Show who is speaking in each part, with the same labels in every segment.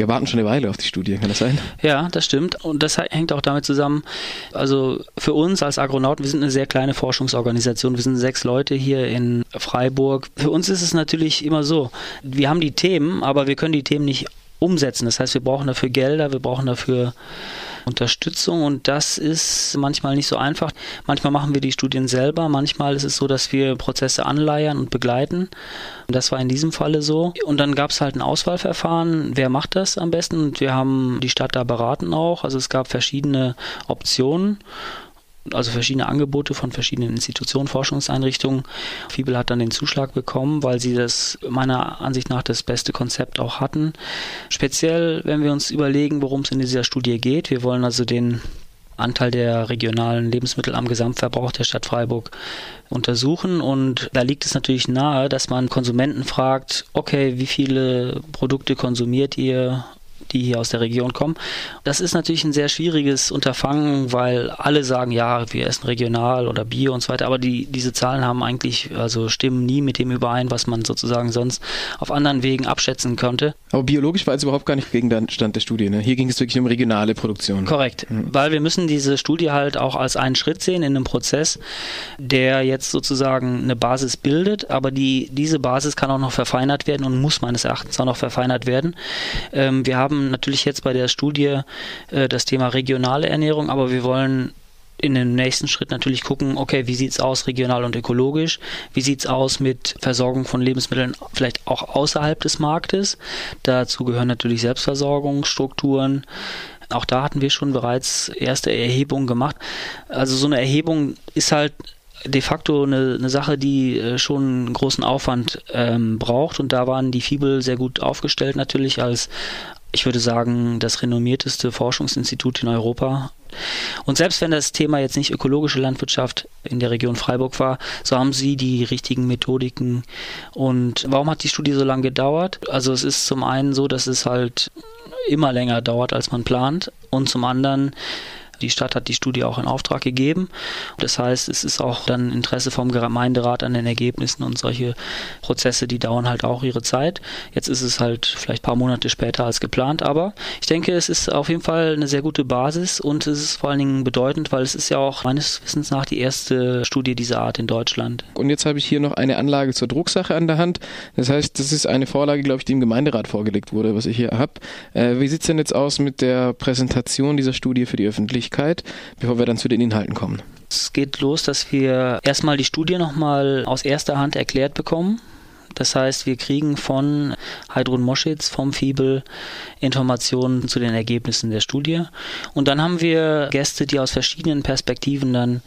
Speaker 1: Wir warten schon eine Weile auf die Studie, kann das sein?
Speaker 2: Ja, das stimmt. Und das hängt auch damit zusammen, also für uns als Agronauten, wir sind eine sehr kleine Forschungsorganisation, wir sind sechs Leute hier in Freiburg. Für uns ist es natürlich immer so, wir haben die Themen, aber wir können die Themen nicht umsetzen. Das heißt, wir brauchen dafür Gelder, wir brauchen dafür Unterstützung und das ist manchmal nicht so einfach. Manchmal machen wir die Studien selber, manchmal ist es so, dass wir Prozesse anleiern und begleiten. Das war in diesem Falle so. Und dann gab es halt ein Auswahlverfahren, wer macht das am besten und wir haben die Stadt da beraten auch. Also es gab verschiedene Optionen also verschiedene Angebote von verschiedenen Institutionen, Forschungseinrichtungen. Fibel hat dann den Zuschlag bekommen, weil sie das meiner Ansicht nach das beste Konzept auch hatten. Speziell, wenn wir uns überlegen, worum es in dieser Studie geht. Wir wollen also den Anteil der regionalen Lebensmittel am Gesamtverbrauch der Stadt Freiburg untersuchen. Und da liegt es natürlich nahe, dass man Konsumenten fragt, okay, wie viele Produkte konsumiert ihr? Die hier aus der Region kommen. Das ist natürlich ein sehr schwieriges Unterfangen, weil alle sagen, ja, wir essen regional oder Bio und so weiter, aber die, diese Zahlen haben eigentlich, also stimmen nie mit dem überein, was man sozusagen sonst auf anderen Wegen abschätzen könnte.
Speaker 1: Aber biologisch war es überhaupt gar nicht Gegenstand der Studie, ne? Hier ging es wirklich um regionale Produktion.
Speaker 2: Korrekt, mhm. weil wir müssen diese Studie halt auch als einen Schritt sehen in einem Prozess, der jetzt sozusagen eine Basis bildet, aber die, diese Basis kann auch noch verfeinert werden und muss meines Erachtens auch noch verfeinert werden. Ähm, wir haben haben natürlich jetzt bei der Studie äh, das Thema regionale Ernährung, aber wir wollen in dem nächsten Schritt natürlich gucken, okay, wie sieht es aus regional und ökologisch? Wie sieht es aus mit Versorgung von Lebensmitteln vielleicht auch außerhalb des Marktes? Dazu gehören natürlich Selbstversorgungsstrukturen. Auch da hatten wir schon bereits erste Erhebungen gemacht. Also so eine Erhebung ist halt de facto eine, eine Sache, die äh, schon einen großen Aufwand ähm, braucht und da waren die Fibel sehr gut aufgestellt natürlich als ich würde sagen, das renommierteste Forschungsinstitut in Europa. Und selbst wenn das Thema jetzt nicht ökologische Landwirtschaft in der Region Freiburg war, so haben sie die richtigen Methodiken. Und warum hat die Studie so lange gedauert? Also es ist zum einen so, dass es halt immer länger dauert, als man plant. Und zum anderen die Stadt hat die Studie auch in Auftrag gegeben. Das heißt, es ist auch dann Interesse vom Gemeinderat an den Ergebnissen und solche Prozesse, die dauern halt auch ihre Zeit. Jetzt ist es halt vielleicht ein paar Monate später als geplant, aber ich denke, es ist auf jeden Fall eine sehr gute Basis und es ist vor allen Dingen bedeutend, weil es ist ja auch meines Wissens nach die erste Studie dieser Art in Deutschland.
Speaker 1: Und jetzt habe ich hier noch eine Anlage zur Drucksache an der Hand. Das heißt, das ist eine Vorlage, glaube ich, die im Gemeinderat vorgelegt wurde, was ich hier habe. Äh, wie sieht es denn jetzt aus mit der Präsentation dieser Studie für die Öffentlichkeit? Öffentlichkeit, bevor wir dann zu den Inhalten kommen.
Speaker 2: Es geht los, dass wir erstmal die Studie nochmal aus erster Hand erklärt bekommen. Das heißt, wir kriegen von Heidrun Moschitz vom Fibel Informationen zu den Ergebnissen der Studie. Und dann haben wir Gäste, die aus verschiedenen Perspektiven dann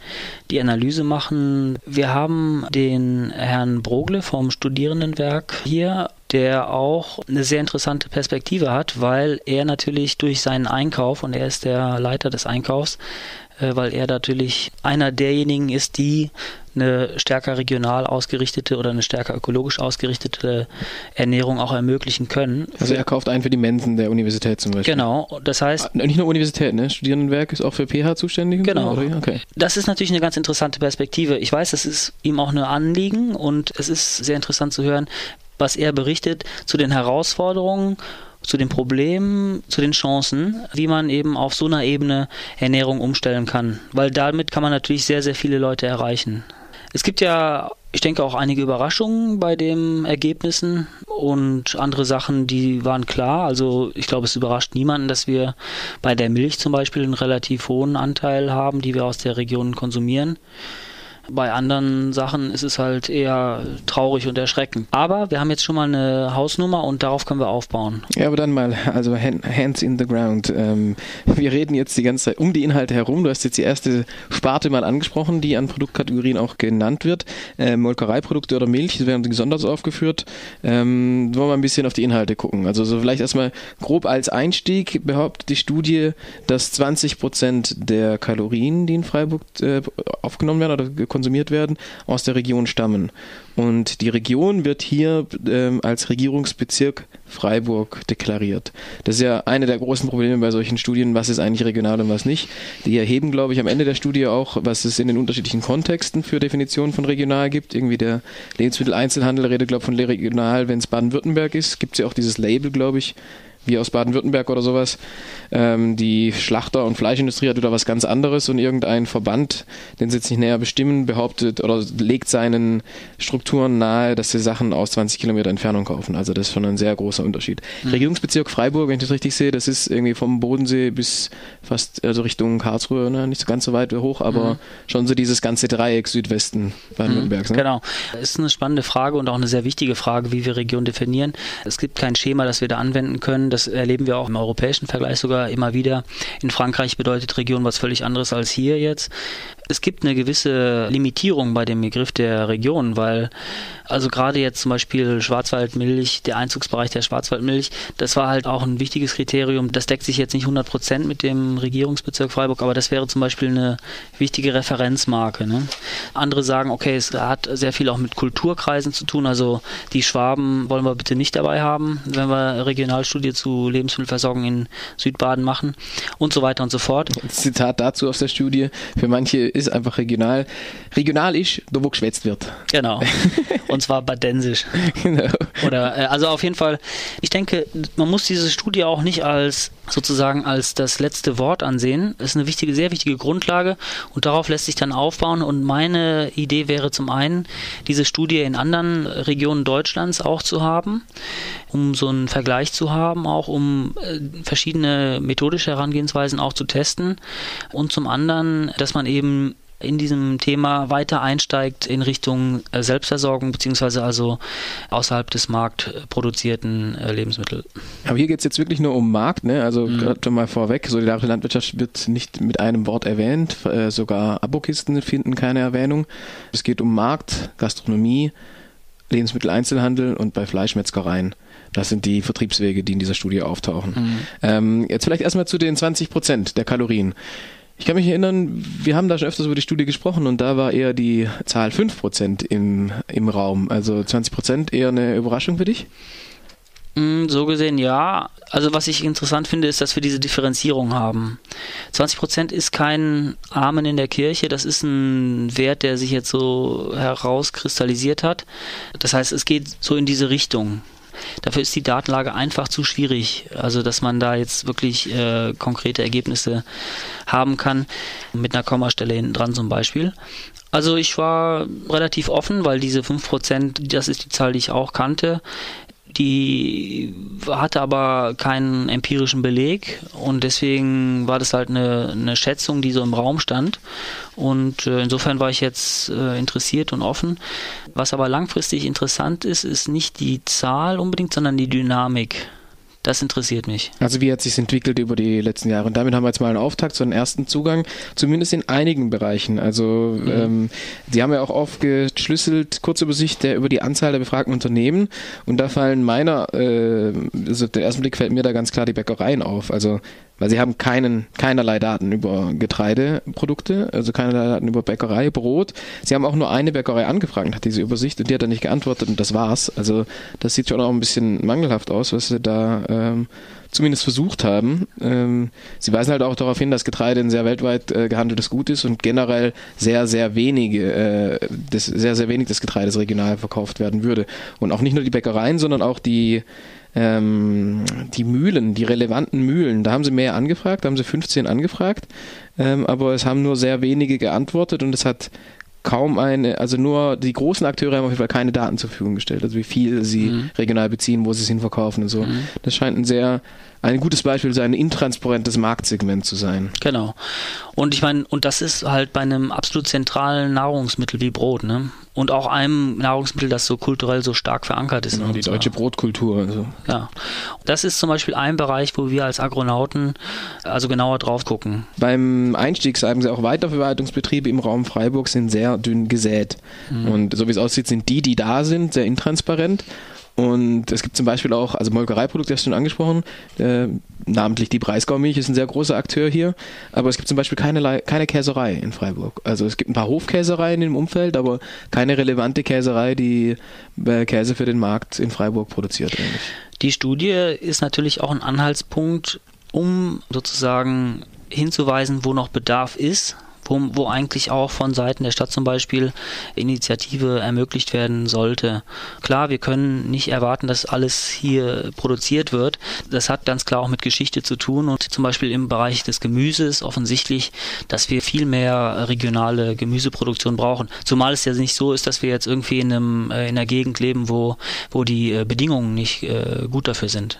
Speaker 2: die Analyse machen. Wir haben den Herrn Brogle vom Studierendenwerk hier der auch eine sehr interessante Perspektive hat, weil er natürlich durch seinen Einkauf, und er ist der Leiter des Einkaufs, äh, weil er natürlich einer derjenigen ist, die eine stärker regional ausgerichtete oder eine stärker ökologisch ausgerichtete Ernährung auch ermöglichen können.
Speaker 1: Also er kauft ein für die Mensen der Universität zum Beispiel.
Speaker 2: Genau, das heißt...
Speaker 1: Ah, nicht nur Universität, ne? Studierendenwerk ist auch für PH zuständig?
Speaker 2: Genau. So, okay. Das ist natürlich eine ganz interessante Perspektive. Ich weiß, das ist ihm auch ein Anliegen und es ist sehr interessant zu hören, was er berichtet zu den Herausforderungen, zu den Problemen, zu den Chancen, wie man eben auf so einer Ebene Ernährung umstellen kann. Weil damit kann man natürlich sehr, sehr viele Leute erreichen. Es gibt ja, ich denke, auch einige Überraschungen bei den Ergebnissen und andere Sachen, die waren klar. Also ich glaube, es überrascht niemanden, dass wir bei der Milch zum Beispiel einen relativ hohen Anteil haben, die wir aus der Region konsumieren. Bei anderen Sachen ist es halt eher traurig und erschreckend. Aber wir haben jetzt schon mal eine Hausnummer und darauf können wir aufbauen.
Speaker 1: Ja, aber dann mal, also hands in the ground. Ähm, wir reden jetzt die ganze Zeit um die Inhalte herum. Du hast jetzt die erste Sparte mal angesprochen, die an Produktkategorien auch genannt wird. Äh, Molkereiprodukte oder Milch, werden gesondert aufgeführt. Ähm, wollen wir ein bisschen auf die Inhalte gucken. Also so vielleicht erstmal grob als Einstieg behauptet die Studie, dass 20 Prozent der Kalorien, die in Freiburg äh, aufgenommen werden oder konsumiert werden, aus der Region stammen. Und die Region wird hier ähm, als Regierungsbezirk Freiburg deklariert. Das ist ja eine der großen Probleme bei solchen Studien, was ist eigentlich regional und was nicht. Die erheben, glaube ich, am Ende der Studie auch, was es in den unterschiedlichen Kontexten für Definitionen von regional gibt. Irgendwie der Lebensmitteleinzelhandel redet, glaube ich, von regional, wenn es Baden-Württemberg ist. Gibt es ja auch dieses Label, glaube ich, wie aus Baden-Württemberg oder sowas. Ähm, die Schlachter- und Fleischindustrie hat wieder was ganz anderes und irgendein Verband, den sie jetzt nicht näher bestimmen, behauptet oder legt seinen Strukturen nahe, dass sie Sachen aus 20 Kilometer Entfernung kaufen. Also das ist schon ein sehr großer Unterschied. Mhm. Regierungsbezirk Freiburg, wenn ich das richtig sehe, das ist irgendwie vom Bodensee bis fast also Richtung Karlsruhe, ne? nicht so ganz so weit hoch, aber mhm. schon so dieses ganze Dreieck Südwesten Baden-Württembergs.
Speaker 2: Ne? Genau. Das ist eine spannende Frage und auch eine sehr wichtige Frage, wie wir Region definieren. Es gibt kein Schema, das wir da anwenden können. Das erleben wir auch im europäischen Vergleich sogar immer wieder. In Frankreich bedeutet Region was völlig anderes als hier jetzt. Es gibt eine gewisse Limitierung bei dem Begriff der Region, weil also gerade jetzt zum Beispiel Schwarzwaldmilch, der Einzugsbereich der Schwarzwaldmilch, das war halt auch ein wichtiges Kriterium. Das deckt sich jetzt nicht 100 Prozent mit dem Regierungsbezirk Freiburg, aber das wäre zum Beispiel eine wichtige Referenzmarke. Ne? Andere sagen, okay, es hat sehr viel auch mit Kulturkreisen zu tun. Also die Schwaben wollen wir bitte nicht dabei haben, wenn wir Regionalstudie zu Lebensmittelversorgung in Südbaden machen und so weiter und so fort.
Speaker 1: Zitat dazu aus der Studie. Für manche ist einfach regional. Regional ist, da wo geschwätzt wird.
Speaker 2: Genau. Und zwar badensisch. Genau. Oder, äh, also auf jeden Fall, ich denke, man muss diese Studie auch nicht als sozusagen als das letzte Wort ansehen. Das ist eine wichtige, sehr wichtige Grundlage und darauf lässt sich dann aufbauen. Und meine Idee wäre zum einen, diese Studie in anderen Regionen Deutschlands auch zu haben, um so einen Vergleich zu haben, auch um äh, verschiedene methodische Herangehensweisen auch zu testen. Und zum anderen, dass man eben in diesem Thema weiter einsteigt in Richtung äh, Selbstversorgung beziehungsweise also außerhalb des marktproduzierten äh, Lebensmittel.
Speaker 1: Aber hier geht es jetzt wirklich nur um Markt, ne? Also mhm. gerade mal vorweg, solidarische Landwirtschaft wird nicht mit einem Wort erwähnt, äh, sogar Abokisten finden keine Erwähnung. Es geht um Markt, Gastronomie, Lebensmitteleinzelhandel und bei Fleischmetzgereien. Das sind die Vertriebswege, die in dieser Studie auftauchen. Mhm. Ähm, jetzt vielleicht erstmal zu den 20 Prozent der Kalorien. Ich kann mich erinnern, wir haben da schon öfters über die Studie gesprochen und da war eher die Zahl 5% im, im Raum. Also 20% eher eine Überraschung für dich?
Speaker 2: Mm, so gesehen ja. Also was ich interessant finde, ist, dass wir diese Differenzierung haben. 20% ist kein Amen in der Kirche, das ist ein Wert, der sich jetzt so herauskristallisiert hat. Das heißt, es geht so in diese Richtung. Dafür ist die Datenlage einfach zu schwierig. Also, dass man da jetzt wirklich äh, konkrete Ergebnisse haben kann, mit einer Kommastelle hinten dran zum Beispiel. Also ich war relativ offen, weil diese 5%, das ist die Zahl, die ich auch kannte, die hatte aber keinen empirischen Beleg und deswegen war das halt eine, eine Schätzung, die so im Raum stand. Und äh, insofern war ich jetzt äh, interessiert und offen. Was aber langfristig interessant ist, ist nicht die Zahl unbedingt, sondern die Dynamik. Das interessiert mich.
Speaker 1: Also wie hat sich entwickelt über die letzten Jahre? Und damit haben wir jetzt mal einen Auftakt, so einen ersten Zugang, zumindest in einigen Bereichen. Also mhm. ähm, Sie haben ja auch aufgeschlüsselt, Kurzübersicht der über die Anzahl der befragten Unternehmen. Und da fallen meiner, äh, also der ersten Blick fällt mir da ganz klar die Bäckereien auf. Also weil sie haben keinen, keinerlei Daten über Getreideprodukte, also keinerlei Daten über Bäckerei, Brot. Sie haben auch nur eine Bäckerei angefragt, hat diese Übersicht und die hat dann nicht geantwortet und das war's. Also das sieht schon auch ein bisschen mangelhaft aus, was sie da ähm, zumindest versucht haben. Ähm, sie weisen halt auch darauf hin, dass Getreide ein sehr weltweit äh, gehandeltes Gut ist und generell sehr, sehr wenige, äh, das, sehr, sehr wenig des Getreides regional verkauft werden würde. Und auch nicht nur die Bäckereien, sondern auch die ähm, die Mühlen, die relevanten Mühlen, da haben sie mehr angefragt, da haben sie 15 angefragt, ähm, aber es haben nur sehr wenige geantwortet und es hat kaum eine, also nur die großen Akteure haben auf jeden Fall keine Daten zur Verfügung gestellt, also wie viel sie mhm. regional beziehen, wo sie es hinverkaufen und so. Mhm. Das scheint ein sehr ein gutes Beispiel, so ein intransparentes Marktsegment zu sein.
Speaker 2: Genau. Und ich meine, und das ist halt bei einem absolut zentralen Nahrungsmittel wie Brot, ne? Und auch einem Nahrungsmittel, das so kulturell so stark verankert ist.
Speaker 1: Genau, die deutsche Brotkultur. Also.
Speaker 2: Ja. Das ist zum Beispiel ein Bereich, wo wir als Agronauten also genauer drauf gucken.
Speaker 1: Beim Einstieg sagen sie auch, Weiterverwaltungsbetriebe im Raum Freiburg sind sehr dünn gesät. Mhm. Und so wie es aussieht, sind die, die da sind, sehr intransparent. Und es gibt zum Beispiel auch, also Molkereiprodukte hast du schon angesprochen, äh, namentlich die Breisgau-Milch ist ein sehr großer Akteur hier, aber es gibt zum Beispiel keine, keine Käserei in Freiburg. Also es gibt ein paar Hofkäsereien im Umfeld, aber keine relevante Käserei, die äh, Käse für den Markt in Freiburg produziert eigentlich.
Speaker 2: Die Studie ist natürlich auch ein Anhaltspunkt, um sozusagen hinzuweisen, wo noch Bedarf ist wo, wo eigentlich auch von Seiten der Stadt zum Beispiel Initiative ermöglicht werden sollte. Klar, wir können nicht erwarten, dass alles hier produziert wird. Das hat ganz klar auch mit Geschichte zu tun und zum Beispiel im Bereich des Gemüses offensichtlich, dass wir viel mehr regionale Gemüseproduktion brauchen. Zumal es ja nicht so ist, dass wir jetzt irgendwie in, einem, äh, in einer Gegend leben, wo, wo die äh, Bedingungen nicht äh, gut dafür sind.